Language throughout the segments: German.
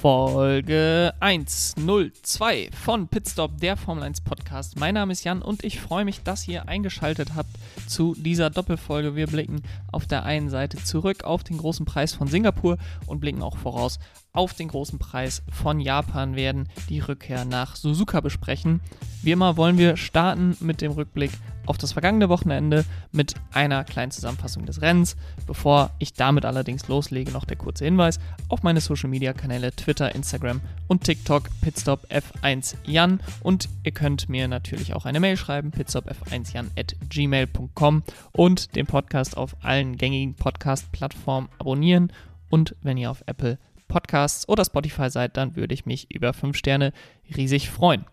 Folge 102 von Pitstop, der Formel 1 Podcast. Mein Name ist Jan und ich freue mich, dass ihr eingeschaltet habt zu dieser Doppelfolge. Wir blicken auf der einen Seite zurück auf den großen Preis von Singapur und blicken auch voraus auf den großen Preis von Japan, werden die Rückkehr nach Suzuka besprechen. Wie immer wollen wir starten mit dem Rückblick auf das vergangene Wochenende mit einer kleinen Zusammenfassung des Rennens. Bevor ich damit allerdings loslege, noch der kurze Hinweis auf meine Social Media Kanäle Twitter, Instagram und TikTok Pitstop F1 Jan und ihr könnt mir natürlich auch eine Mail schreiben pitstopf1jan at gmail.com und den Podcast auf allen gängigen Podcast Plattformen abonnieren und wenn ihr auf Apple Podcasts oder Spotify seid, dann würde ich mich über 5 Sterne riesig freuen.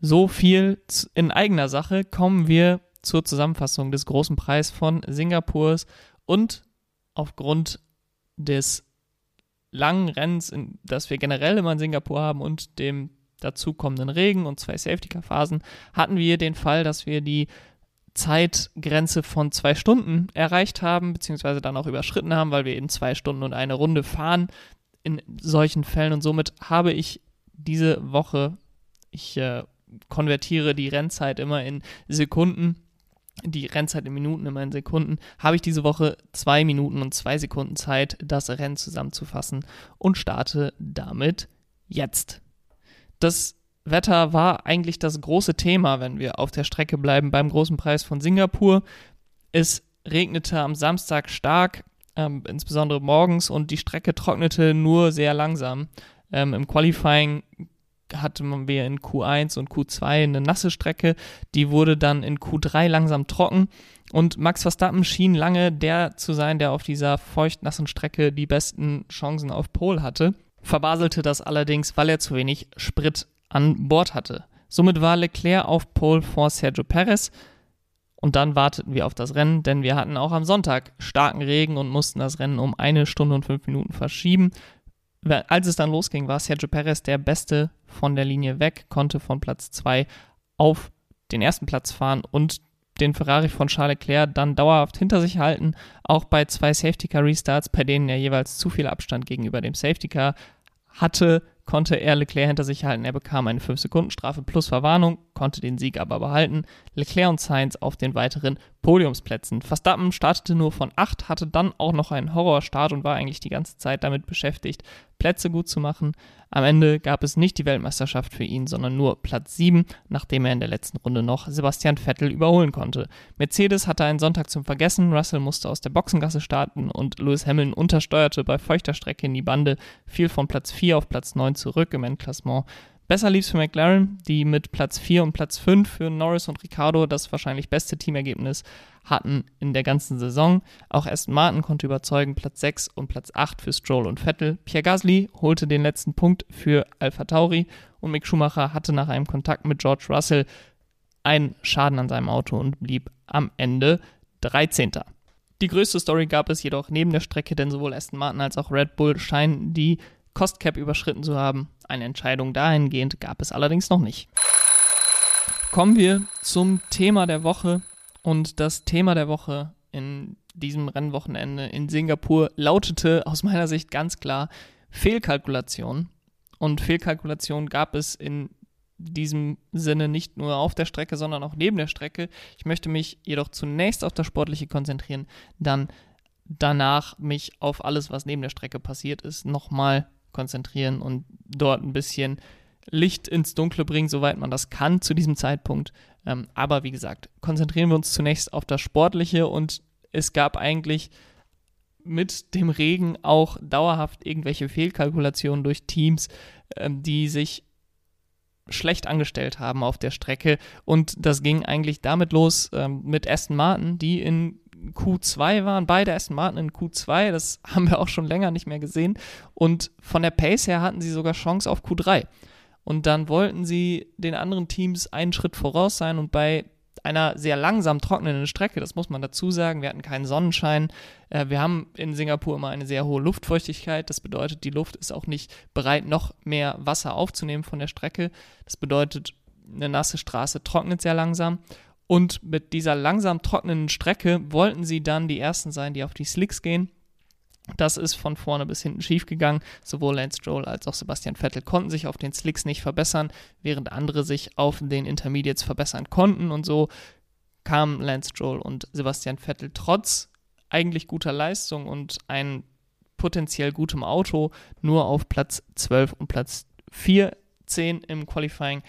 So viel in eigener Sache kommen wir zur Zusammenfassung des großen Preis von Singapurs und aufgrund des langen Rennens, das wir generell immer in Singapur haben und dem dazukommenden Regen und zwei Safety-Car-Phasen, hatten wir den Fall, dass wir die Zeitgrenze von zwei Stunden erreicht haben, beziehungsweise dann auch überschritten haben, weil wir eben zwei Stunden und eine Runde fahren in solchen Fällen. Und somit habe ich diese Woche, ich äh, konvertiere die Rennzeit immer in Sekunden, die Rennzeit in Minuten immer in Sekunden, habe ich diese Woche zwei Minuten und zwei Sekunden Zeit, das Rennen zusammenzufassen und starte damit jetzt. Das Wetter war eigentlich das große Thema, wenn wir auf der Strecke bleiben beim großen Preis von Singapur. Es regnete am Samstag stark, ähm, insbesondere morgens, und die Strecke trocknete nur sehr langsam. Ähm, Im Qualifying hatten wir in Q1 und Q2 eine nasse Strecke, die wurde dann in Q3 langsam trocken und Max Verstappen schien lange der zu sein, der auf dieser feucht-nassen Strecke die besten Chancen auf Pole hatte, verbaselte das allerdings, weil er zu wenig Sprit an Bord hatte. Somit war Leclerc auf Pole vor Sergio Perez und dann warteten wir auf das Rennen, denn wir hatten auch am Sonntag starken Regen und mussten das Rennen um eine Stunde und fünf Minuten verschieben als es dann losging, war Sergio Perez der Beste von der Linie weg, konnte von Platz 2 auf den ersten Platz fahren und den Ferrari von Charles Leclerc dann dauerhaft hinter sich halten, auch bei zwei Safety Car Restarts, bei denen er jeweils zu viel Abstand gegenüber dem Safety Car hatte, konnte er Leclerc hinter sich halten. Er bekam eine 5-Sekunden-Strafe plus Verwarnung, konnte den Sieg aber behalten. Leclerc und Sainz auf den weiteren Podiumsplätzen. Verstappen startete nur von 8, hatte dann auch noch einen Horrorstart und war eigentlich die ganze Zeit damit beschäftigt, Plätze gut zu machen. Am Ende gab es nicht die Weltmeisterschaft für ihn, sondern nur Platz 7, nachdem er in der letzten Runde noch Sebastian Vettel überholen konnte. Mercedes hatte einen Sonntag zum Vergessen, Russell musste aus der Boxengasse starten und Lewis Hamilton untersteuerte bei feuchter Strecke in die Bande, fiel von Platz 4 auf Platz 9 zurück im Endklassement. Besser lief es für McLaren, die mit Platz 4 und Platz 5 für Norris und Ricardo das wahrscheinlich beste Teamergebnis hatten in der ganzen Saison. Auch Aston Martin konnte überzeugen, Platz 6 und Platz 8 für Stroll und Vettel. Pierre Gasly holte den letzten Punkt für Alpha Tauri und Mick Schumacher hatte nach einem Kontakt mit George Russell einen Schaden an seinem Auto und blieb am Ende 13. Die größte Story gab es jedoch neben der Strecke, denn sowohl Aston Martin als auch Red Bull scheinen die Cost Cap überschritten zu haben. Eine Entscheidung dahingehend gab es allerdings noch nicht. Kommen wir zum Thema der Woche. Und das Thema der Woche in diesem Rennwochenende in Singapur lautete aus meiner Sicht ganz klar Fehlkalkulation. Und Fehlkalkulation gab es in diesem Sinne nicht nur auf der Strecke, sondern auch neben der Strecke. Ich möchte mich jedoch zunächst auf das Sportliche konzentrieren, dann danach mich auf alles, was neben der Strecke passiert ist, nochmal konzentrieren und dort ein bisschen Licht ins Dunkle bringen, soweit man das kann zu diesem Zeitpunkt. Ähm, aber wie gesagt, konzentrieren wir uns zunächst auf das Sportliche und es gab eigentlich mit dem Regen auch dauerhaft irgendwelche Fehlkalkulationen durch Teams, ähm, die sich schlecht angestellt haben auf der Strecke. Und das ging eigentlich damit los ähm, mit Aston Martin, die in Q2 waren, beide Aston Martin in Q2, das haben wir auch schon länger nicht mehr gesehen. Und von der Pace her hatten sie sogar Chance auf Q3. Und dann wollten sie den anderen Teams einen Schritt voraus sein und bei einer sehr langsam trocknenden Strecke, das muss man dazu sagen, wir hatten keinen Sonnenschein. Äh, wir haben in Singapur immer eine sehr hohe Luftfeuchtigkeit. Das bedeutet, die Luft ist auch nicht bereit, noch mehr Wasser aufzunehmen von der Strecke. Das bedeutet, eine nasse Straße trocknet sehr langsam. Und mit dieser langsam trocknenden Strecke wollten sie dann die ersten sein, die auf die Slicks gehen. Das ist von vorne bis hinten schief gegangen. Sowohl Lance Stroll als auch Sebastian Vettel konnten sich auf den Slicks nicht verbessern, während andere sich auf den Intermediates verbessern konnten. Und so kamen Lance Stroll und Sebastian Vettel trotz eigentlich guter Leistung und ein potenziell gutem Auto nur auf Platz 12 und Platz 14 im Qualifying.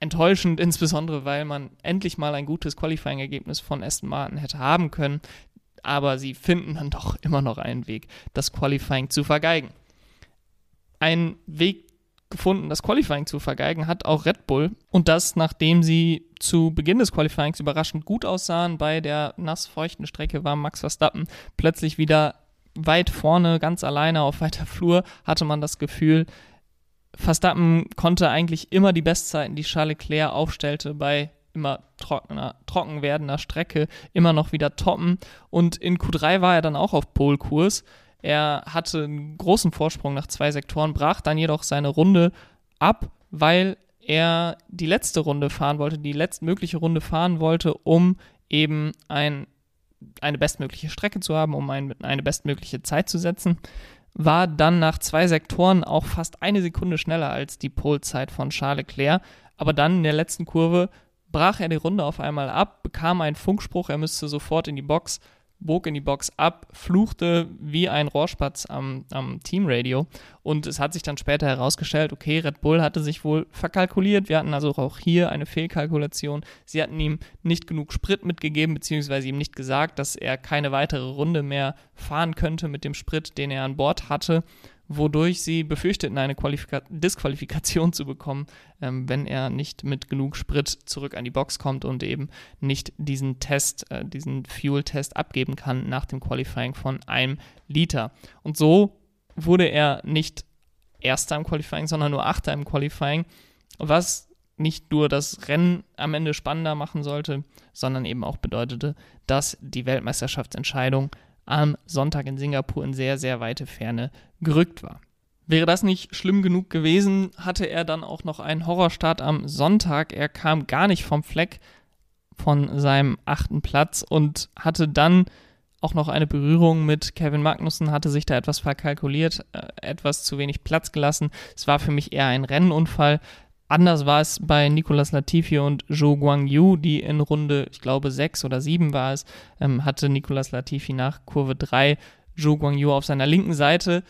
Enttäuschend, insbesondere weil man endlich mal ein gutes Qualifying-Ergebnis von Aston Martin hätte haben können aber sie finden dann doch immer noch einen Weg, das Qualifying zu vergeigen. Ein Weg gefunden, das Qualifying zu vergeigen, hat auch Red Bull. Und das, nachdem sie zu Beginn des Qualifyings überraschend gut aussahen. Bei der nassfeuchten Strecke war Max Verstappen plötzlich wieder weit vorne, ganz alleine auf weiter Flur, hatte man das Gefühl. Verstappen konnte eigentlich immer die Bestzeiten, die Charles Leclerc aufstellte, bei immer trockener, trocken werdender Strecke immer noch wieder toppen. Und in Q3 war er dann auch auf Polkurs. Er hatte einen großen Vorsprung nach zwei Sektoren, brach dann jedoch seine Runde ab, weil er die letzte Runde fahren wollte, die letztmögliche Runde fahren wollte, um eben ein, eine bestmögliche Strecke zu haben, um ein, eine bestmögliche Zeit zu setzen. War dann nach zwei Sektoren auch fast eine Sekunde schneller als die Polzeit von Charles Leclerc. Aber dann in der letzten Kurve brach er die Runde auf einmal ab, bekam einen Funkspruch, er müsste sofort in die Box, bog in die Box ab, fluchte wie ein Rohrspatz am, am Teamradio und es hat sich dann später herausgestellt, okay, Red Bull hatte sich wohl verkalkuliert, wir hatten also auch hier eine Fehlkalkulation, sie hatten ihm nicht genug Sprit mitgegeben, beziehungsweise ihm nicht gesagt, dass er keine weitere Runde mehr fahren könnte mit dem Sprit, den er an Bord hatte wodurch sie befürchteten, eine Qualifika Disqualifikation zu bekommen, ähm, wenn er nicht mit genug Sprit zurück an die Box kommt und eben nicht diesen Test, äh, diesen Fuel-Test abgeben kann nach dem Qualifying von einem Liter. Und so wurde er nicht Erster im Qualifying, sondern nur Achter im Qualifying, was nicht nur das Rennen am Ende spannender machen sollte, sondern eben auch bedeutete, dass die Weltmeisterschaftsentscheidung am Sonntag in Singapur in sehr, sehr weite Ferne gerückt war. Wäre das nicht schlimm genug gewesen, hatte er dann auch noch einen Horrorstart am Sonntag. Er kam gar nicht vom Fleck von seinem achten Platz und hatte dann auch noch eine Berührung mit Kevin Magnussen, hatte sich da etwas verkalkuliert, äh, etwas zu wenig Platz gelassen. Es war für mich eher ein Rennunfall. Anders war es bei Nicolas Latifi und Zhou Guangyu, die in Runde, ich glaube, sechs oder sieben war es, ähm, hatte Nicolas Latifi nach Kurve 3 Zhou Guangyu auf seiner linken Seite,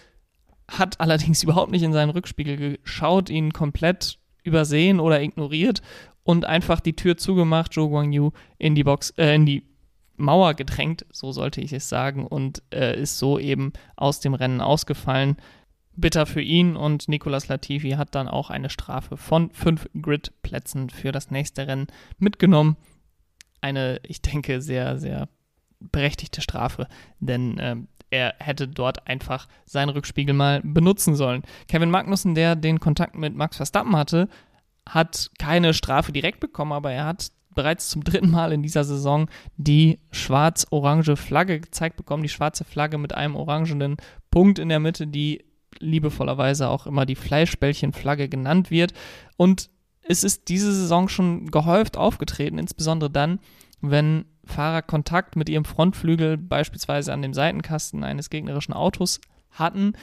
hat allerdings überhaupt nicht in seinen Rückspiegel geschaut, ihn komplett übersehen oder ignoriert und einfach die Tür zugemacht, Zhou Guangyu in die Box, äh, in die Mauer gedrängt, so sollte ich es sagen, und äh, ist so eben aus dem Rennen ausgefallen bitter für ihn und Nicolas Latifi hat dann auch eine Strafe von fünf Grid-Plätzen für das nächste Rennen mitgenommen. Eine, ich denke, sehr, sehr berechtigte Strafe, denn äh, er hätte dort einfach seinen Rückspiegel mal benutzen sollen. Kevin Magnussen, der den Kontakt mit Max Verstappen hatte, hat keine Strafe direkt bekommen, aber er hat bereits zum dritten Mal in dieser Saison die schwarz-orange Flagge gezeigt bekommen, die schwarze Flagge mit einem orangenen Punkt in der Mitte, die liebevollerweise auch immer die Fleischbällchenflagge genannt wird. Und es ist diese Saison schon gehäuft aufgetreten, insbesondere dann, wenn Fahrer Kontakt mit ihrem Frontflügel beispielsweise an dem Seitenkasten eines gegnerischen Autos hatten.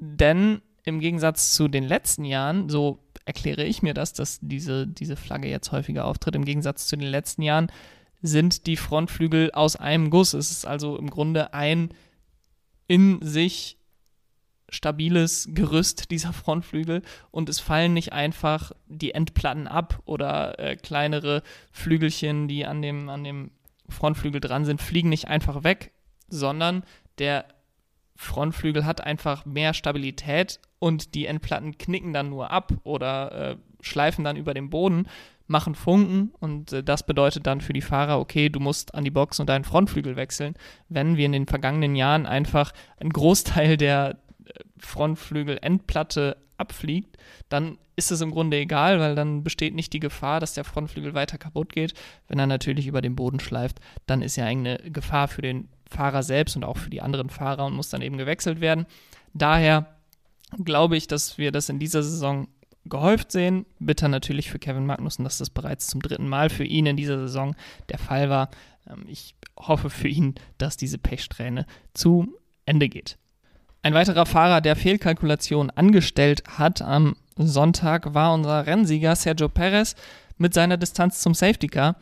Denn im Gegensatz zu den letzten Jahren, so erkläre ich mir das, dass diese, diese Flagge jetzt häufiger auftritt, im Gegensatz zu den letzten Jahren sind die Frontflügel aus einem Guss. Es ist also im Grunde ein in sich stabiles Gerüst dieser Frontflügel und es fallen nicht einfach die Endplatten ab oder äh, kleinere Flügelchen, die an dem, an dem Frontflügel dran sind, fliegen nicht einfach weg, sondern der Frontflügel hat einfach mehr Stabilität und die Endplatten knicken dann nur ab oder äh, schleifen dann über den Boden, machen Funken und äh, das bedeutet dann für die Fahrer, okay, du musst an die Box und deinen Frontflügel wechseln, wenn wir in den vergangenen Jahren einfach einen Großteil der, Frontflügel-Endplatte abfliegt, dann ist es im Grunde egal, weil dann besteht nicht die Gefahr, dass der Frontflügel weiter kaputt geht. Wenn er natürlich über den Boden schleift, dann ist ja eine Gefahr für den Fahrer selbst und auch für die anderen Fahrer und muss dann eben gewechselt werden. Daher glaube ich, dass wir das in dieser Saison gehäuft sehen. Bitter natürlich für Kevin Magnussen, dass das bereits zum dritten Mal für ihn in dieser Saison der Fall war. Ähm, ich hoffe für ihn, dass diese Pechsträhne zu Ende geht. Ein weiterer Fahrer, der Fehlkalkulation angestellt hat am Sonntag, war unser Rennsieger Sergio Perez mit seiner Distanz zum Safety Car.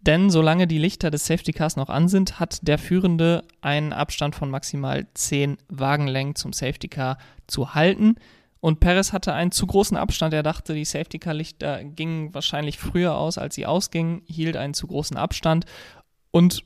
Denn solange die Lichter des Safety Cars noch an sind, hat der Führende einen Abstand von maximal 10 Wagenlängen zum Safety Car zu halten. Und Perez hatte einen zu großen Abstand. Er dachte, die Safety Car Lichter gingen wahrscheinlich früher aus, als sie ausgingen, hielt einen zu großen Abstand und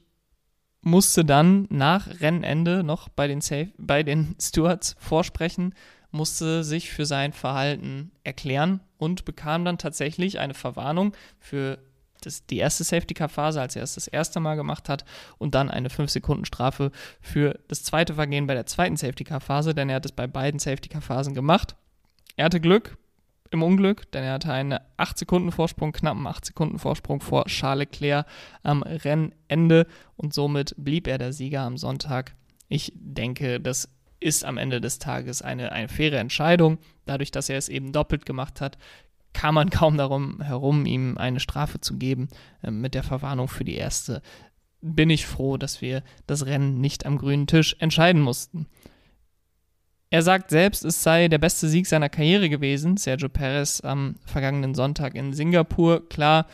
musste dann nach Rennende noch bei den, Safe, bei den Stewards vorsprechen, musste sich für sein Verhalten erklären und bekam dann tatsächlich eine Verwarnung für das, die erste Safety-Car-Phase, als er es das erste Mal gemacht hat, und dann eine 5-Sekunden-Strafe für das zweite Vergehen bei der zweiten Safety-Car-Phase, denn er hat es bei beiden Safety-Car-Phasen gemacht. Er hatte Glück im Unglück, denn er hatte einen 8-Sekunden-Vorsprung, knappen 8-Sekunden-Vorsprung vor Charles Leclerc am Rennende und somit blieb er der Sieger am Sonntag. Ich denke, das ist am Ende des Tages eine, eine faire Entscheidung. Dadurch, dass er es eben doppelt gemacht hat, kam man kaum darum herum, ihm eine Strafe zu geben äh, mit der Verwarnung für die erste. Bin ich froh, dass wir das Rennen nicht am grünen Tisch entscheiden mussten. Er sagt selbst, es sei der beste Sieg seiner Karriere gewesen, Sergio Perez am vergangenen Sonntag in Singapur. Klar,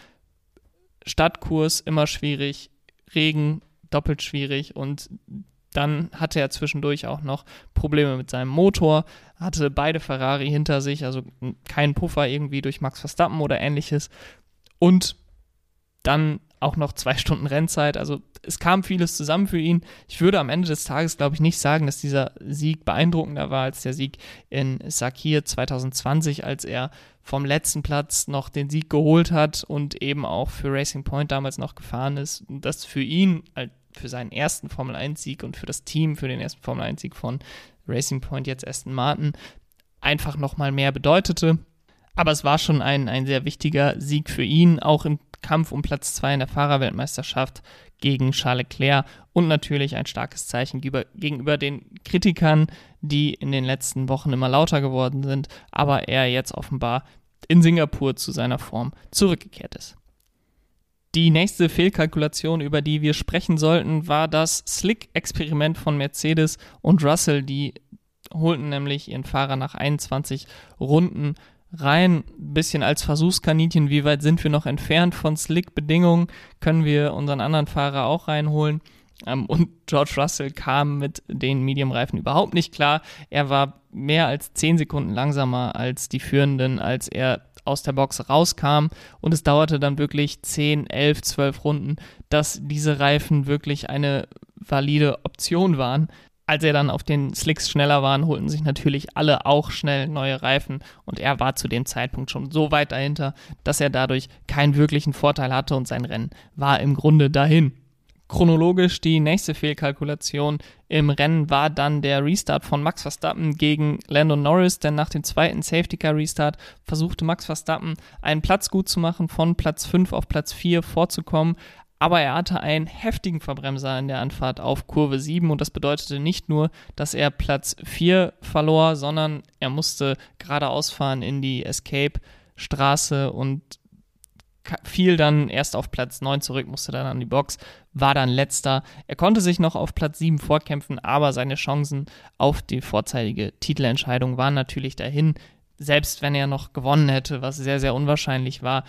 Stadtkurs immer schwierig, Regen doppelt schwierig und dann hatte er zwischendurch auch noch Probleme mit seinem Motor, hatte beide Ferrari hinter sich, also keinen Puffer irgendwie durch Max Verstappen oder ähnliches. Und dann auch noch zwei Stunden Rennzeit. Also es kam vieles zusammen für ihn. Ich würde am Ende des Tages, glaube ich, nicht sagen, dass dieser Sieg beeindruckender war als der Sieg in Sakir 2020, als er vom letzten Platz noch den Sieg geholt hat und eben auch für Racing Point damals noch gefahren ist. Das für ihn, für seinen ersten Formel 1-Sieg und für das Team, für den ersten Formel 1-Sieg von Racing Point, jetzt Aston Martin, einfach nochmal mehr bedeutete. Aber es war schon ein, ein sehr wichtiger Sieg für ihn, auch im Kampf um Platz 2 in der Fahrerweltmeisterschaft gegen Charles Leclerc und natürlich ein starkes Zeichen gegenüber den Kritikern, die in den letzten Wochen immer lauter geworden sind, aber er jetzt offenbar in Singapur zu seiner Form zurückgekehrt ist. Die nächste Fehlkalkulation, über die wir sprechen sollten, war das Slick-Experiment von Mercedes und Russell. Die holten nämlich ihren Fahrer nach 21 Runden rein, ein bisschen als Versuchskaninchen, wie weit sind wir noch entfernt von Slick-Bedingungen, können wir unseren anderen Fahrer auch reinholen. Ähm, und George Russell kam mit den Medium-Reifen überhaupt nicht klar. Er war mehr als 10 Sekunden langsamer als die Führenden, als er aus der Box rauskam. Und es dauerte dann wirklich 10, 11, 12 Runden, dass diese Reifen wirklich eine valide Option waren als er dann auf den Slicks schneller waren, holten sich natürlich alle auch schnell neue Reifen und er war zu dem Zeitpunkt schon so weit dahinter, dass er dadurch keinen wirklichen Vorteil hatte und sein Rennen war im Grunde dahin. Chronologisch die nächste Fehlkalkulation im Rennen war dann der Restart von Max Verstappen gegen Lando Norris, denn nach dem zweiten Safety Car Restart versuchte Max Verstappen einen Platz gut zu machen, von Platz 5 auf Platz 4 vorzukommen, aber er hatte einen heftigen Verbremser in der Anfahrt auf Kurve 7 und das bedeutete nicht nur, dass er Platz 4 verlor, sondern er musste geradeaus fahren in die Escape-Straße und fiel dann erst auf Platz 9 zurück, musste dann an die Box, war dann letzter. Er konnte sich noch auf Platz 7 vorkämpfen, aber seine Chancen auf die vorzeitige Titelentscheidung waren natürlich dahin. Selbst wenn er noch gewonnen hätte, was sehr, sehr unwahrscheinlich war,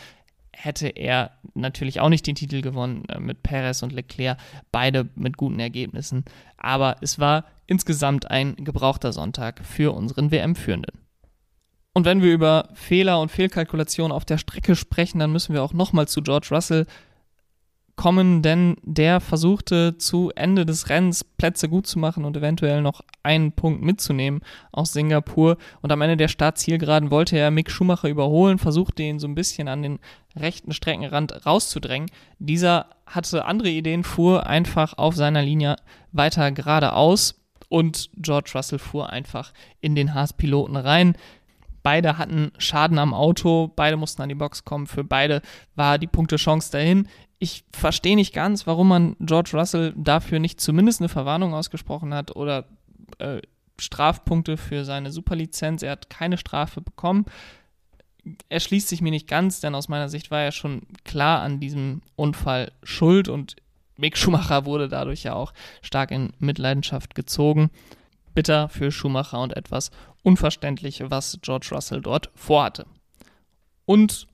hätte er natürlich auch nicht den Titel gewonnen äh, mit Perez und Leclerc, beide mit guten Ergebnissen. Aber es war insgesamt ein gebrauchter Sonntag für unseren WM-Führenden. Und wenn wir über Fehler und Fehlkalkulationen auf der Strecke sprechen, dann müssen wir auch nochmal zu George Russell kommen, denn der versuchte zu Ende des Rennens Plätze gut zu machen und eventuell noch einen Punkt mitzunehmen aus Singapur. Und am Ende der Startzielgeraden wollte er Mick Schumacher überholen, versuchte ihn so ein bisschen an den rechten Streckenrand rauszudrängen. Dieser hatte andere Ideen, fuhr einfach auf seiner Linie weiter geradeaus und George Russell fuhr einfach in den Haas-Piloten rein. Beide hatten Schaden am Auto, beide mussten an die Box kommen, für beide war die Punkte-Chance dahin ich verstehe nicht ganz, warum man George Russell dafür nicht zumindest eine Verwarnung ausgesprochen hat oder äh, Strafpunkte für seine Superlizenz. Er hat keine Strafe bekommen. Er schließt sich mir nicht ganz, denn aus meiner Sicht war er schon klar an diesem Unfall schuld und Mick Schumacher wurde dadurch ja auch stark in Mitleidenschaft gezogen. Bitter für Schumacher und etwas unverständlich, was George Russell dort vorhatte. Und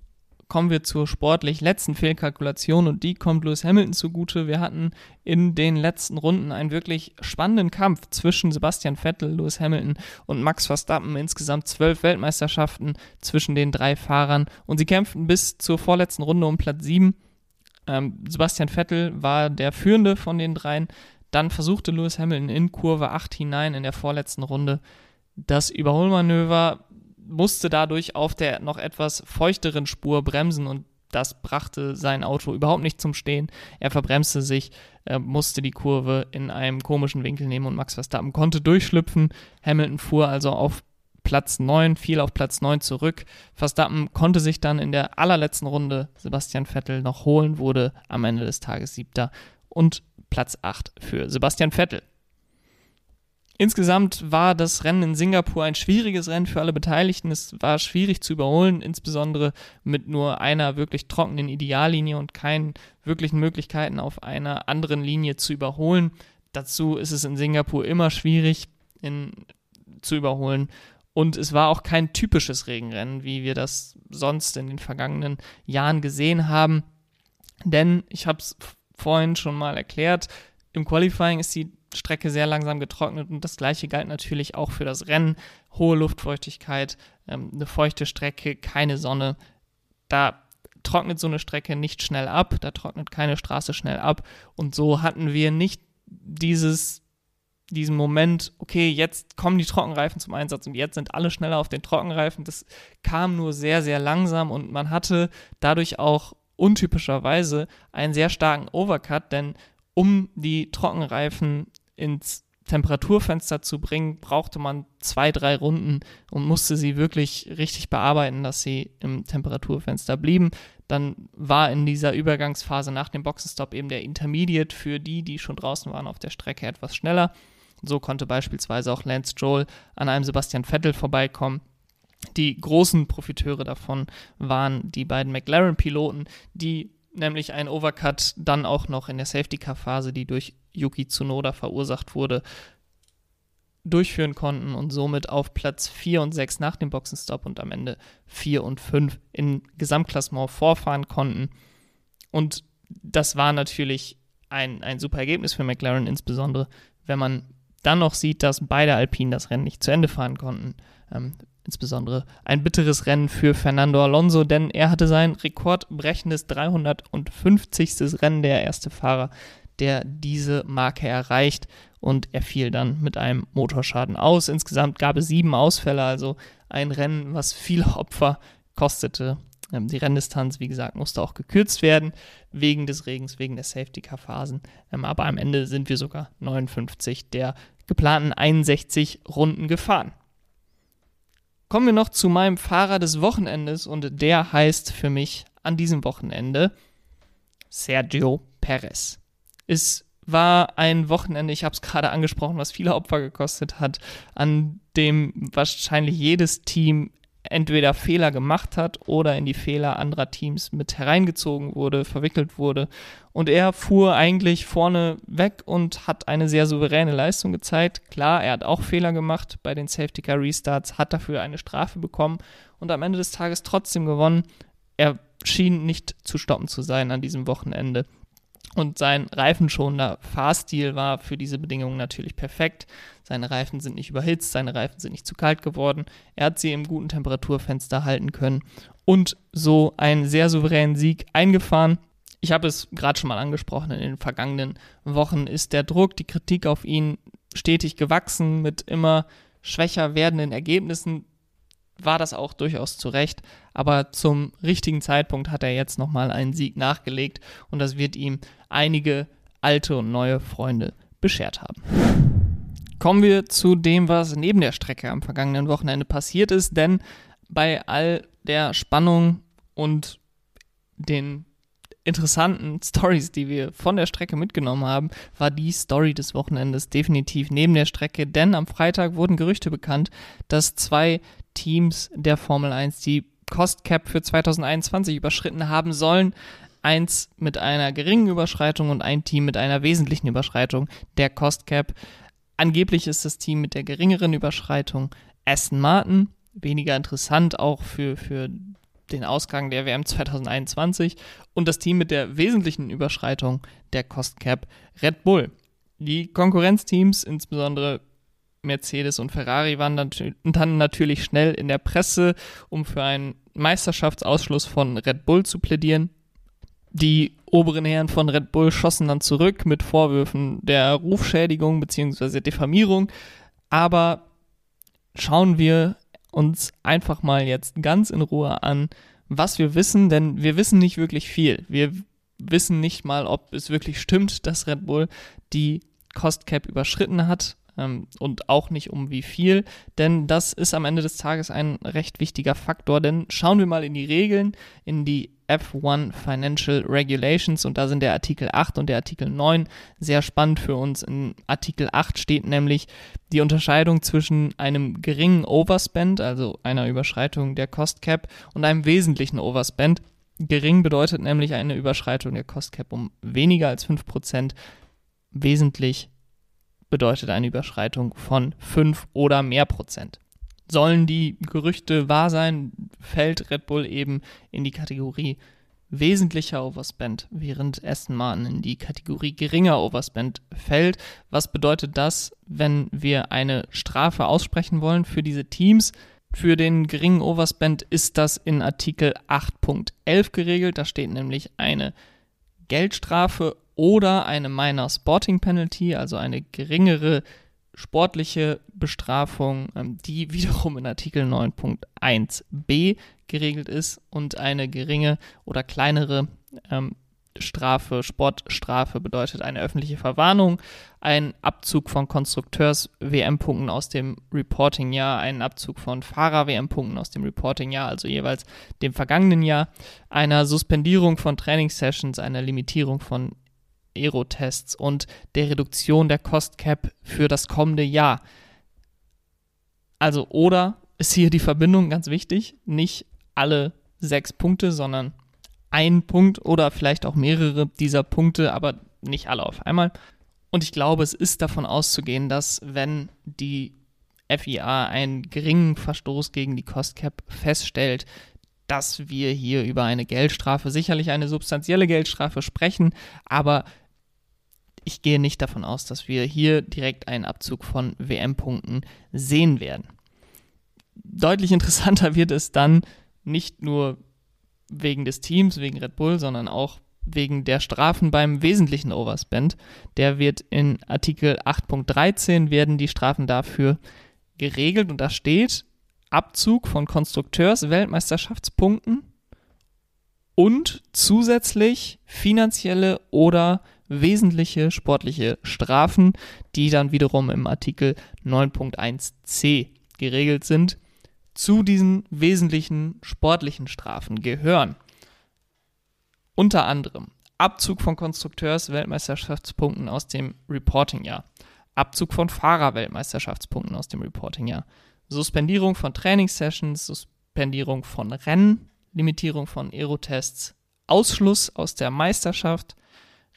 kommen wir zur sportlich letzten Fehlkalkulation und die kommt Lewis Hamilton zugute. Wir hatten in den letzten Runden einen wirklich spannenden Kampf zwischen Sebastian Vettel, Lewis Hamilton und Max Verstappen. Insgesamt zwölf Weltmeisterschaften zwischen den drei Fahrern und sie kämpften bis zur vorletzten Runde um Platz sieben. Ähm, Sebastian Vettel war der Führende von den dreien. Dann versuchte Lewis Hamilton in Kurve 8 hinein in der vorletzten Runde das Überholmanöver musste dadurch auf der noch etwas feuchteren Spur bremsen und das brachte sein Auto überhaupt nicht zum Stehen. Er verbremste sich, er musste die Kurve in einem komischen Winkel nehmen und Max Verstappen konnte durchschlüpfen. Hamilton fuhr also auf Platz 9, fiel auf Platz 9 zurück. Verstappen konnte sich dann in der allerletzten Runde Sebastian Vettel noch holen, wurde am Ende des Tages siebter und Platz 8 für Sebastian Vettel. Insgesamt war das Rennen in Singapur ein schwieriges Rennen für alle Beteiligten. Es war schwierig zu überholen, insbesondere mit nur einer wirklich trockenen Ideallinie und keinen wirklichen Möglichkeiten auf einer anderen Linie zu überholen. Dazu ist es in Singapur immer schwierig in, zu überholen. Und es war auch kein typisches Regenrennen, wie wir das sonst in den vergangenen Jahren gesehen haben. Denn ich habe es vorhin schon mal erklärt, im Qualifying ist die Strecke sehr langsam getrocknet und das gleiche galt natürlich auch für das Rennen. Hohe Luftfeuchtigkeit, ähm, eine feuchte Strecke, keine Sonne. Da trocknet so eine Strecke nicht schnell ab, da trocknet keine Straße schnell ab und so hatten wir nicht dieses diesen Moment, okay, jetzt kommen die Trockenreifen zum Einsatz und jetzt sind alle schneller auf den Trockenreifen. Das kam nur sehr, sehr langsam und man hatte dadurch auch untypischerweise einen sehr starken Overcut, denn um die Trockenreifen ins Temperaturfenster zu bringen, brauchte man zwei, drei Runden und musste sie wirklich richtig bearbeiten, dass sie im Temperaturfenster blieben. Dann war in dieser Übergangsphase nach dem Boxenstopp eben der Intermediate für die, die schon draußen waren auf der Strecke, etwas schneller. So konnte beispielsweise auch Lance Stroll an einem Sebastian Vettel vorbeikommen. Die großen Profiteure davon waren die beiden McLaren-Piloten, die nämlich einen Overcut dann auch noch in der Safety-Car-Phase, die durch Yuki Tsunoda verursacht wurde, durchführen konnten und somit auf Platz 4 und 6 nach dem Boxenstopp und am Ende 4 und 5 im Gesamtklassement vorfahren konnten. Und das war natürlich ein, ein super Ergebnis für McLaren, insbesondere wenn man dann noch sieht, dass beide Alpinen das Rennen nicht zu Ende fahren konnten. Ähm, insbesondere ein bitteres Rennen für Fernando Alonso, denn er hatte sein rekordbrechendes 350. Rennen, der erste Fahrer, der diese Marke erreicht und er fiel dann mit einem Motorschaden aus. Insgesamt gab es sieben Ausfälle, also ein Rennen, was viele Opfer kostete. Ähm, die Renndistanz, wie gesagt, musste auch gekürzt werden wegen des Regens, wegen der Safety-Car-Phasen. Ähm, aber am Ende sind wir sogar 59 der geplanten 61 Runden gefahren. Kommen wir noch zu meinem Fahrer des Wochenendes und der heißt für mich an diesem Wochenende Sergio Perez. Es war ein Wochenende, ich habe es gerade angesprochen, was viele Opfer gekostet hat, an dem wahrscheinlich jedes Team entweder Fehler gemacht hat oder in die Fehler anderer Teams mit hereingezogen wurde, verwickelt wurde. Und er fuhr eigentlich vorne weg und hat eine sehr souveräne Leistung gezeigt. Klar, er hat auch Fehler gemacht bei den Safety Car Restarts, hat dafür eine Strafe bekommen und am Ende des Tages trotzdem gewonnen. Er schien nicht zu stoppen zu sein an diesem Wochenende. Und sein reifenschonender Fahrstil war für diese Bedingungen natürlich perfekt. Seine Reifen sind nicht überhitzt, seine Reifen sind nicht zu kalt geworden. Er hat sie im guten Temperaturfenster halten können und so einen sehr souveränen Sieg eingefahren. Ich habe es gerade schon mal angesprochen, in den vergangenen Wochen ist der Druck, die Kritik auf ihn stetig gewachsen mit immer schwächer werdenden Ergebnissen war das auch durchaus zu Recht, aber zum richtigen Zeitpunkt hat er jetzt nochmal einen Sieg nachgelegt und das wird ihm einige alte und neue Freunde beschert haben. Kommen wir zu dem, was neben der Strecke am vergangenen Wochenende passiert ist, denn bei all der Spannung und den interessanten Stories, die wir von der Strecke mitgenommen haben, war die Story des Wochenendes definitiv neben der Strecke, denn am Freitag wurden Gerüchte bekannt, dass zwei Teams der Formel 1 die Cost Cap für 2021 überschritten haben sollen. eins mit einer geringen Überschreitung und ein Team mit einer wesentlichen Überschreitung der Cost Cap. Angeblich ist das Team mit der geringeren Überschreitung Aston Martin. Weniger interessant auch für, für den Ausgang der WM 2021. Und das Team mit der wesentlichen Überschreitung der Cost Cap Red Bull. Die Konkurrenzteams, insbesondere Mercedes und Ferrari, waren dann natürlich schnell in der Presse, um für einen Meisterschaftsausschluss von Red Bull zu plädieren. Die oberen Herren von Red Bull schossen dann zurück mit Vorwürfen der Rufschädigung bzw. Diffamierung. Aber schauen wir uns einfach mal jetzt ganz in Ruhe an, was wir wissen, denn wir wissen nicht wirklich viel. Wir wissen nicht mal, ob es wirklich stimmt, dass Red Bull die Cost Cap überschritten hat ähm, und auch nicht um wie viel, denn das ist am Ende des Tages ein recht wichtiger Faktor, denn schauen wir mal in die Regeln, in die F1 Financial Regulations und da sind der Artikel 8 und der Artikel 9 sehr spannend für uns. In Artikel 8 steht nämlich die Unterscheidung zwischen einem geringen Overspend, also einer Überschreitung der Cost Cap und einem wesentlichen Overspend. Gering bedeutet nämlich eine Überschreitung der Cost Cap um weniger als 5%, wesentlich bedeutet eine Überschreitung von 5 oder mehr Prozent. Sollen die Gerüchte wahr sein, fällt Red Bull eben in die Kategorie wesentlicher Overspend, während Aston Martin in die Kategorie geringer Overspend fällt. Was bedeutet das, wenn wir eine Strafe aussprechen wollen für diese Teams? Für den geringen Overspend ist das in Artikel 8.11 geregelt. Da steht nämlich eine Geldstrafe oder eine Minor Sporting Penalty, also eine geringere sportliche Bestrafung, ähm, die wiederum in Artikel 9.1b geregelt ist und eine geringe oder kleinere ähm, Strafe, Sportstrafe bedeutet eine öffentliche Verwarnung, ein Abzug von Konstrukteurs-WM-Punkten aus dem Reporting-Jahr, ein Abzug von Fahrer-WM-Punkten aus dem Reporting-Jahr, also jeweils dem vergangenen Jahr, einer Suspendierung von Trainingssessions, einer Limitierung von Aerotests und der Reduktion der Cost Cap für das kommende Jahr. Also, oder ist hier die Verbindung ganz wichtig, nicht alle sechs Punkte, sondern ein Punkt oder vielleicht auch mehrere dieser Punkte, aber nicht alle auf einmal. Und ich glaube, es ist davon auszugehen, dass wenn die FIA einen geringen Verstoß gegen die Cost Cap feststellt, dass wir hier über eine Geldstrafe, sicherlich eine substanzielle Geldstrafe sprechen, aber ich gehe nicht davon aus, dass wir hier direkt einen Abzug von WM-Punkten sehen werden. Deutlich interessanter wird es dann nicht nur wegen des Teams, wegen Red Bull, sondern auch wegen der Strafen beim wesentlichen Overspend. Der wird in Artikel 8.13 werden die Strafen dafür geregelt und da steht Abzug von Konstrukteurs-Weltmeisterschaftspunkten und zusätzlich finanzielle oder wesentliche sportliche Strafen, die dann wiederum im Artikel 9.1c geregelt sind, zu diesen wesentlichen sportlichen Strafen gehören. Unter anderem Abzug von Konstrukteurs-Weltmeisterschaftspunkten aus dem Reporting-Jahr, Abzug von Fahrer-Weltmeisterschaftspunkten aus dem Reporting-Jahr, Suspendierung von Trainingssessions, Suspendierung von Rennen, Limitierung von Aerotests, Ausschluss aus der Meisterschaft,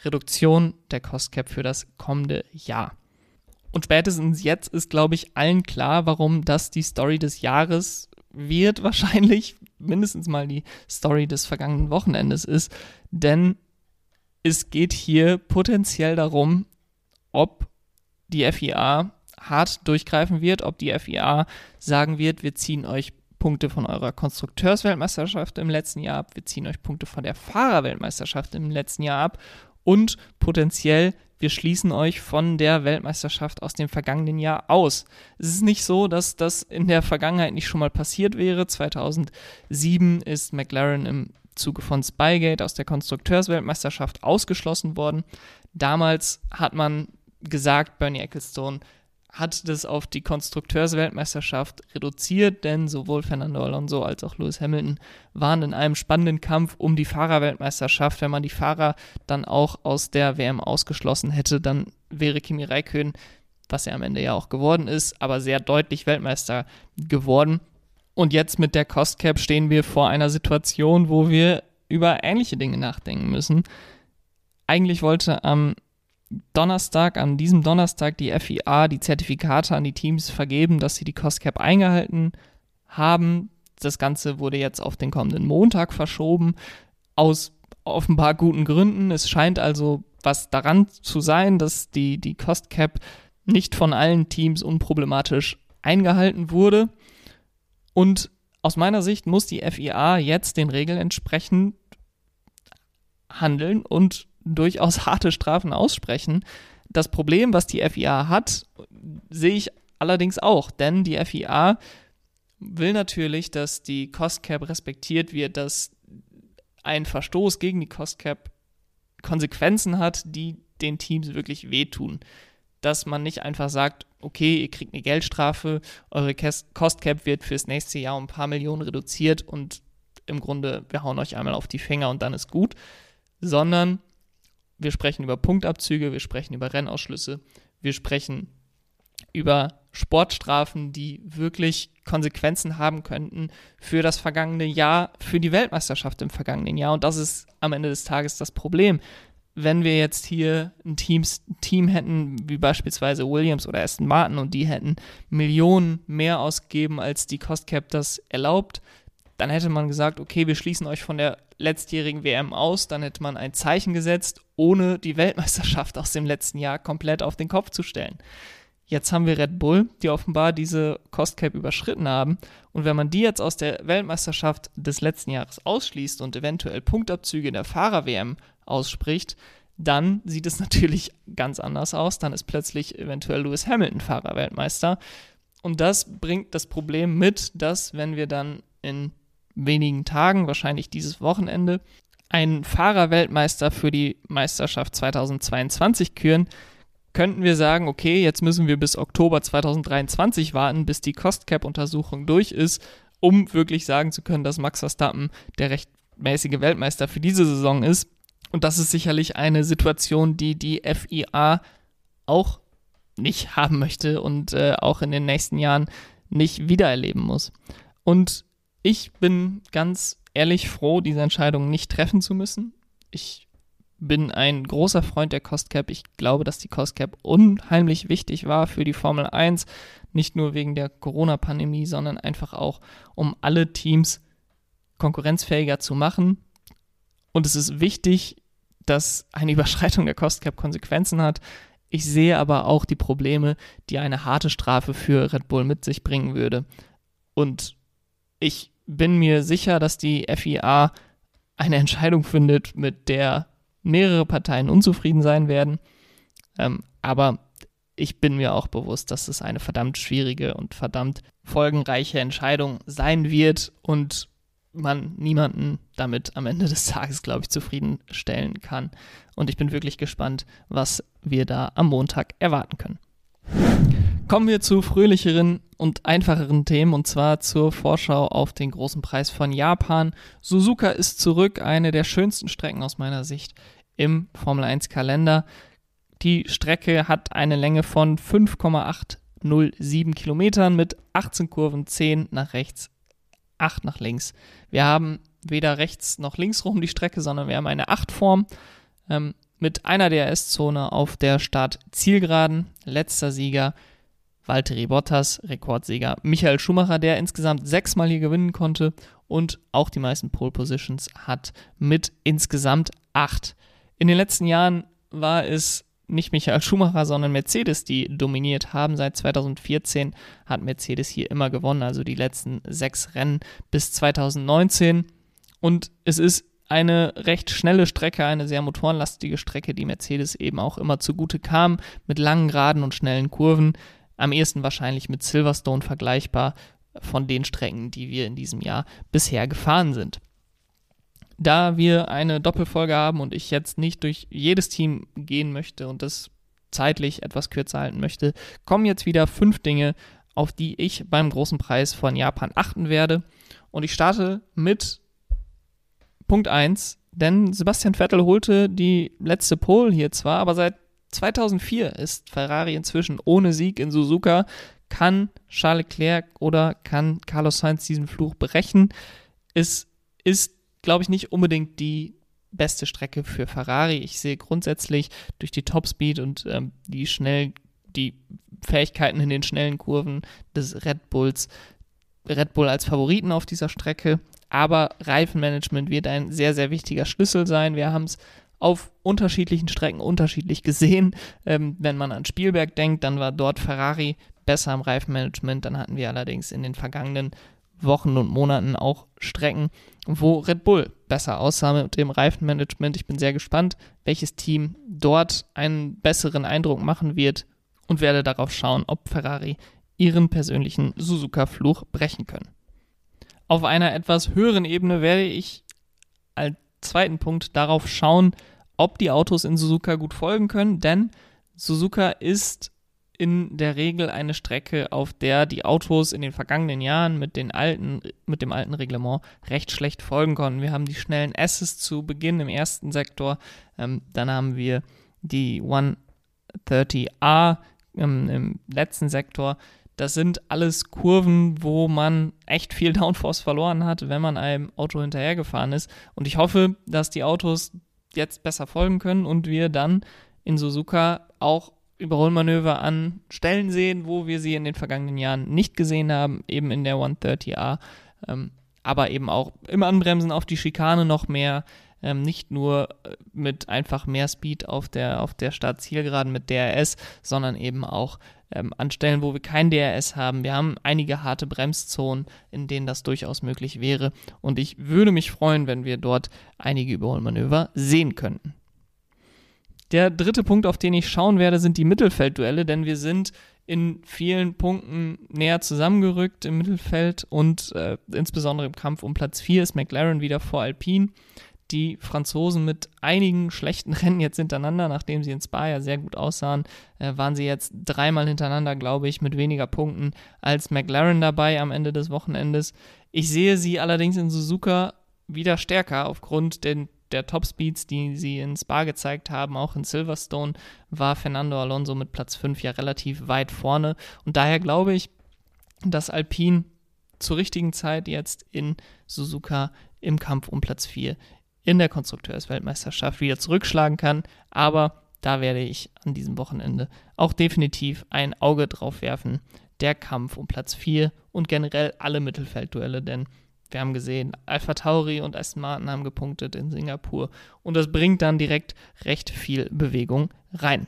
Reduktion der Cost Cap für das kommende Jahr. Und spätestens jetzt ist, glaube ich, allen klar, warum das die Story des Jahres wird, wahrscheinlich mindestens mal die Story des vergangenen Wochenendes ist. Denn es geht hier potenziell darum, ob die FIA hart durchgreifen wird, ob die FIA sagen wird, wir ziehen euch Punkte von eurer Konstrukteursweltmeisterschaft im letzten Jahr ab, wir ziehen euch Punkte von der Fahrerweltmeisterschaft im letzten Jahr ab und potenziell wir schließen euch von der Weltmeisterschaft aus dem vergangenen Jahr aus. Es ist nicht so, dass das in der Vergangenheit nicht schon mal passiert wäre. 2007 ist McLaren im Zuge von Spygate aus der Konstrukteursweltmeisterschaft ausgeschlossen worden. Damals hat man gesagt, Bernie Ecclestone hat das auf die Konstrukteursweltmeisterschaft reduziert, denn sowohl Fernando Alonso als auch Lewis Hamilton waren in einem spannenden Kampf um die Fahrerweltmeisterschaft. Wenn man die Fahrer dann auch aus der WM ausgeschlossen hätte, dann wäre Kimi Räikkönen, was er am Ende ja auch geworden ist, aber sehr deutlich Weltmeister geworden. Und jetzt mit der Cost Cap stehen wir vor einer Situation, wo wir über ähnliche Dinge nachdenken müssen. Eigentlich wollte am Donnerstag, an diesem Donnerstag, die FIA die Zertifikate an die Teams vergeben, dass sie die Cost Cap eingehalten haben. Das Ganze wurde jetzt auf den kommenden Montag verschoben, aus offenbar guten Gründen. Es scheint also was daran zu sein, dass die, die Cost Cap nicht von allen Teams unproblematisch eingehalten wurde. Und aus meiner Sicht muss die FIA jetzt den Regeln entsprechend handeln und durchaus harte Strafen aussprechen. Das Problem, was die FIA hat, sehe ich allerdings auch, denn die FIA will natürlich, dass die Cost Cap respektiert wird, dass ein Verstoß gegen die Cost Cap Konsequenzen hat, die den Teams wirklich wehtun. Dass man nicht einfach sagt, okay, ihr kriegt eine Geldstrafe, eure Cost Cap wird fürs nächste Jahr um ein paar Millionen reduziert und im Grunde, wir hauen euch einmal auf die Finger und dann ist gut, sondern wir sprechen über Punktabzüge, wir sprechen über Rennausschlüsse, wir sprechen über Sportstrafen, die wirklich Konsequenzen haben könnten für das vergangene Jahr, für die Weltmeisterschaft im vergangenen Jahr. Und das ist am Ende des Tages das Problem. Wenn wir jetzt hier ein, Teams, Team hätten, wie beispielsweise Williams oder Aston Martin, und die hätten Millionen mehr ausgegeben, als die Cost Cap das erlaubt, dann hätte man gesagt, okay, wir schließen euch von der letztjährigen WM aus, dann hätte man ein Zeichen gesetzt, ohne die Weltmeisterschaft aus dem letzten Jahr komplett auf den Kopf zu stellen. Jetzt haben wir Red Bull, die offenbar diese Cost Cap überschritten haben. Und wenn man die jetzt aus der Weltmeisterschaft des letzten Jahres ausschließt und eventuell Punktabzüge in der Fahrer-WM ausspricht, dann sieht es natürlich ganz anders aus. Dann ist plötzlich eventuell Lewis Hamilton Fahrer-Weltmeister. Und das bringt das Problem mit, dass wenn wir dann in wenigen Tagen, wahrscheinlich dieses Wochenende, einen Fahrerweltmeister für die Meisterschaft 2022 küren, könnten wir sagen, okay, jetzt müssen wir bis Oktober 2023 warten, bis die Cost Cap Untersuchung durch ist, um wirklich sagen zu können, dass Max Verstappen der rechtmäßige Weltmeister für diese Saison ist. Und das ist sicherlich eine Situation, die die FIA auch nicht haben möchte und äh, auch in den nächsten Jahren nicht wiedererleben muss. Und ich bin ganz ehrlich froh, diese Entscheidung nicht treffen zu müssen. Ich bin ein großer Freund der Cost Cap. Ich glaube, dass die Cost Cap unheimlich wichtig war für die Formel 1, nicht nur wegen der Corona-Pandemie, sondern einfach auch, um alle Teams konkurrenzfähiger zu machen. Und es ist wichtig, dass eine Überschreitung der Cost Cap Konsequenzen hat. Ich sehe aber auch die Probleme, die eine harte Strafe für Red Bull mit sich bringen würde. Und ich bin mir sicher, dass die FIA eine Entscheidung findet, mit der mehrere Parteien unzufrieden sein werden. Ähm, aber ich bin mir auch bewusst, dass es eine verdammt schwierige und verdammt folgenreiche Entscheidung sein wird und man niemanden damit am Ende des Tages, glaube ich, zufriedenstellen kann. Und ich bin wirklich gespannt, was wir da am Montag erwarten können. Kommen wir zu fröhlicheren und einfacheren Themen und zwar zur Vorschau auf den großen Preis von Japan. Suzuka ist zurück, eine der schönsten Strecken aus meiner Sicht im Formel 1 Kalender. Die Strecke hat eine Länge von 5,807 Kilometern mit 18 Kurven, 10 nach rechts, 8 nach links. Wir haben weder rechts noch links rum die Strecke, sondern wir haben eine 8-Form. Ähm, mit einer DRS-Zone auf der Start-Zielgeraden. Letzter Sieger Valtteri Bottas, Rekordsieger Michael Schumacher, der insgesamt sechsmal hier gewinnen konnte und auch die meisten Pole Positions hat mit insgesamt acht. In den letzten Jahren war es nicht Michael Schumacher, sondern Mercedes, die dominiert haben. Seit 2014 hat Mercedes hier immer gewonnen, also die letzten sechs Rennen bis 2019. Und es ist eine recht schnelle Strecke, eine sehr motorenlastige Strecke, die Mercedes eben auch immer zugute kam, mit langen Geraden und schnellen Kurven. Am ehesten wahrscheinlich mit Silverstone vergleichbar von den Strecken, die wir in diesem Jahr bisher gefahren sind. Da wir eine Doppelfolge haben und ich jetzt nicht durch jedes Team gehen möchte und das zeitlich etwas kürzer halten möchte, kommen jetzt wieder fünf Dinge, auf die ich beim großen Preis von Japan achten werde. Und ich starte mit Punkt 1, denn Sebastian Vettel holte die letzte Pole hier zwar, aber seit 2004 ist Ferrari inzwischen ohne Sieg in Suzuka. Kann Charles Leclerc oder kann Carlos Sainz diesen Fluch brechen? Es ist glaube ich, nicht unbedingt die beste Strecke für Ferrari. Ich sehe grundsätzlich durch die Topspeed und ähm, die schnell, die Fähigkeiten in den schnellen Kurven des Red Bulls, Red Bull als Favoriten auf dieser Strecke. Aber Reifenmanagement wird ein sehr, sehr wichtiger Schlüssel sein. Wir haben es auf unterschiedlichen Strecken unterschiedlich gesehen. Ähm, wenn man an Spielberg denkt, dann war dort Ferrari besser im Reifenmanagement. Dann hatten wir allerdings in den vergangenen Wochen und Monaten auch Strecken, wo Red Bull besser aussah mit dem Reifenmanagement. Ich bin sehr gespannt, welches Team dort einen besseren Eindruck machen wird und werde darauf schauen, ob Ferrari ihren persönlichen Suzuka-Fluch brechen können. Auf einer etwas höheren Ebene werde ich als zweiten Punkt darauf schauen, ob die Autos in Suzuka gut folgen können, denn Suzuka ist in der Regel eine Strecke, auf der die Autos in den vergangenen Jahren mit, den alten, mit dem alten Reglement recht schlecht folgen konnten. Wir haben die schnellen S's zu Beginn im ersten Sektor, ähm, dann haben wir die 130A ähm, im letzten Sektor. Das sind alles Kurven, wo man echt viel Downforce verloren hat, wenn man einem Auto hinterhergefahren ist. Und ich hoffe, dass die Autos jetzt besser folgen können und wir dann in Suzuka auch Überholmanöver an Stellen sehen, wo wir sie in den vergangenen Jahren nicht gesehen haben, eben in der 130A, ähm, aber eben auch im Anbremsen auf die Schikane noch mehr, ähm, nicht nur äh, mit einfach mehr Speed auf der, auf der Start-Zielgeraden mit DRS, sondern eben auch ähm, an Stellen, wo wir kein DRS haben. Wir haben einige harte Bremszonen, in denen das durchaus möglich wäre und ich würde mich freuen, wenn wir dort einige Überholmanöver sehen könnten. Der dritte Punkt, auf den ich schauen werde, sind die Mittelfeldduelle, denn wir sind in vielen Punkten näher zusammengerückt im Mittelfeld und äh, insbesondere im Kampf um Platz 4 ist McLaren wieder vor Alpine. Die Franzosen mit einigen schlechten Rennen jetzt hintereinander, nachdem sie in Spa ja sehr gut aussahen, äh, waren sie jetzt dreimal hintereinander, glaube ich, mit weniger Punkten als McLaren dabei am Ende des Wochenendes. Ich sehe sie allerdings in Suzuka wieder stärker aufgrund den der Topspeeds, die sie in Spa gezeigt haben, auch in Silverstone, war Fernando Alonso mit Platz 5 ja relativ weit vorne. Und daher glaube ich, dass Alpine zur richtigen Zeit jetzt in Suzuka im Kampf um Platz 4 in der Konstrukteursweltmeisterschaft wieder zurückschlagen kann. Aber da werde ich an diesem Wochenende auch definitiv ein Auge drauf werfen. Der Kampf um Platz 4 und generell alle Mittelfeldduelle, denn wir haben gesehen, Alpha Tauri und Aston Martin haben gepunktet in Singapur und das bringt dann direkt recht viel Bewegung rein.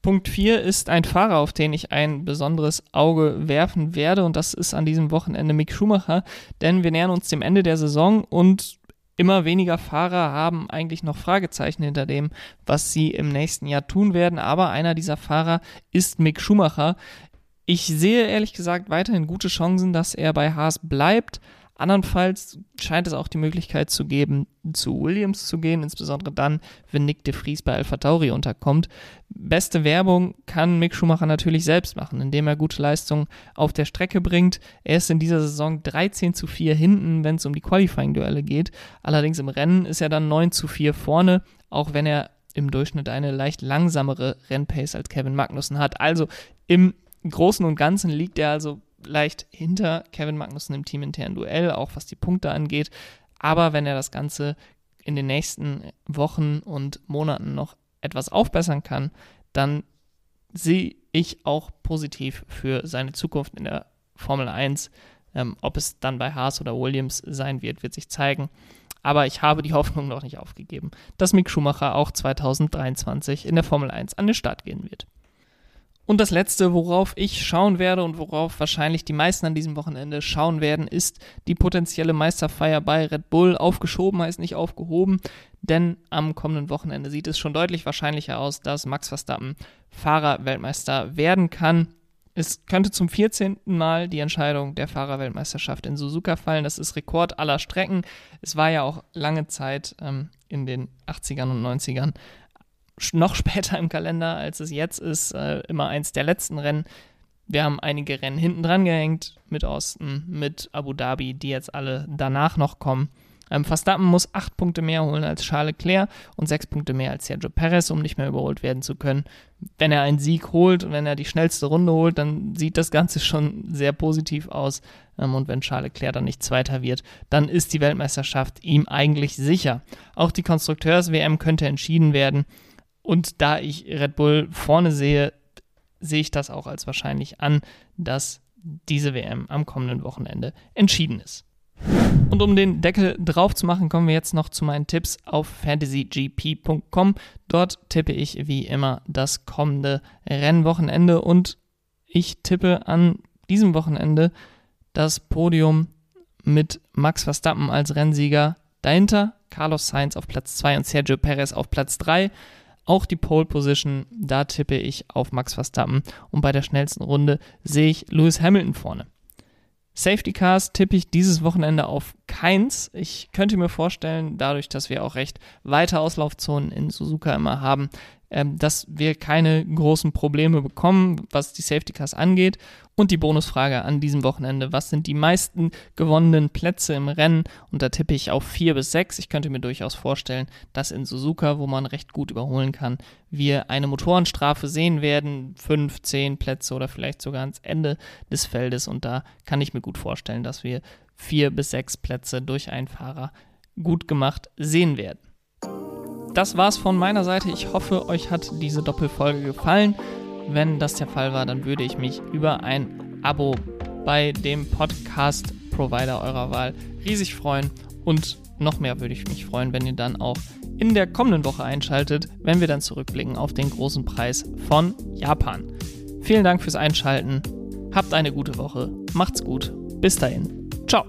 Punkt 4 ist ein Fahrer, auf den ich ein besonderes Auge werfen werde und das ist an diesem Wochenende Mick Schumacher, denn wir nähern uns dem Ende der Saison und immer weniger Fahrer haben eigentlich noch Fragezeichen hinter dem, was sie im nächsten Jahr tun werden, aber einer dieser Fahrer ist Mick Schumacher. Ich sehe ehrlich gesagt weiterhin gute Chancen, dass er bei Haas bleibt, Andernfalls scheint es auch die Möglichkeit zu geben, zu Williams zu gehen, insbesondere dann, wenn Nick de Vries bei Alpha Tauri unterkommt. Beste Werbung kann Mick Schumacher natürlich selbst machen, indem er gute Leistungen auf der Strecke bringt. Er ist in dieser Saison 13 zu 4 hinten, wenn es um die Qualifying-Duelle geht. Allerdings im Rennen ist er dann 9 zu 4 vorne, auch wenn er im Durchschnitt eine leicht langsamere Rennpace als Kevin Magnussen hat. Also im Großen und Ganzen liegt er also leicht hinter Kevin Magnussen im teaminternen Duell, auch was die Punkte angeht. Aber wenn er das Ganze in den nächsten Wochen und Monaten noch etwas aufbessern kann, dann sehe ich auch positiv für seine Zukunft in der Formel 1. Ähm, ob es dann bei Haas oder Williams sein wird, wird sich zeigen. Aber ich habe die Hoffnung noch nicht aufgegeben, dass Mick Schumacher auch 2023 in der Formel 1 an den Start gehen wird. Und das letzte, worauf ich schauen werde und worauf wahrscheinlich die meisten an diesem Wochenende schauen werden, ist die potenzielle Meisterfeier bei Red Bull. Aufgeschoben heißt nicht aufgehoben, denn am kommenden Wochenende sieht es schon deutlich wahrscheinlicher aus, dass Max Verstappen Fahrerweltmeister werden kann. Es könnte zum 14. Mal die Entscheidung der Fahrerweltmeisterschaft in Suzuka fallen. Das ist Rekord aller Strecken. Es war ja auch lange Zeit ähm, in den 80ern und 90ern noch später im Kalender, als es jetzt ist, äh, immer eins der letzten Rennen. Wir haben einige Rennen hinten dran gehängt mit Osten, mit Abu Dhabi, die jetzt alle danach noch kommen. Ähm, Verstappen muss acht Punkte mehr holen als Charles Leclerc und sechs Punkte mehr als Sergio Perez, um nicht mehr überholt werden zu können. Wenn er einen Sieg holt und wenn er die schnellste Runde holt, dann sieht das Ganze schon sehr positiv aus. Ähm, und wenn Charles Leclerc dann nicht Zweiter wird, dann ist die Weltmeisterschaft ihm eigentlich sicher. Auch die Konstrukteurs-WM könnte entschieden werden. Und da ich Red Bull vorne sehe, sehe ich das auch als wahrscheinlich an, dass diese WM am kommenden Wochenende entschieden ist. Und um den Deckel drauf zu machen, kommen wir jetzt noch zu meinen Tipps auf fantasygp.com. Dort tippe ich wie immer das kommende Rennwochenende und ich tippe an diesem Wochenende das Podium mit Max Verstappen als Rennsieger. Dahinter Carlos Sainz auf Platz 2 und Sergio Perez auf Platz 3. Auch die Pole Position, da tippe ich auf Max Verstappen und bei der schnellsten Runde sehe ich Lewis Hamilton vorne. Safety Cars tippe ich dieses Wochenende auf keins. Ich könnte mir vorstellen, dadurch, dass wir auch recht weite Auslaufzonen in Suzuka immer haben, ähm, dass wir keine großen Probleme bekommen, was die Safety Cars angeht. Und die Bonusfrage an diesem Wochenende, was sind die meisten gewonnenen Plätze im Rennen? Und da tippe ich auf vier bis sechs. Ich könnte mir durchaus vorstellen, dass in Suzuka, wo man recht gut überholen kann, wir eine Motorenstrafe sehen werden, fünf, zehn Plätze oder vielleicht sogar ans Ende des Feldes. Und da kann ich mir gut vorstellen, dass wir vier bis sechs Plätze durch einen Fahrer gut gemacht sehen werden das war's von meiner Seite. Ich hoffe, euch hat diese Doppelfolge gefallen. Wenn das der Fall war, dann würde ich mich über ein Abo bei dem Podcast-Provider eurer Wahl riesig freuen. Und noch mehr würde ich mich freuen, wenn ihr dann auch in der kommenden Woche einschaltet, wenn wir dann zurückblicken auf den großen Preis von Japan. Vielen Dank fürs Einschalten. Habt eine gute Woche. Macht's gut. Bis dahin. Ciao.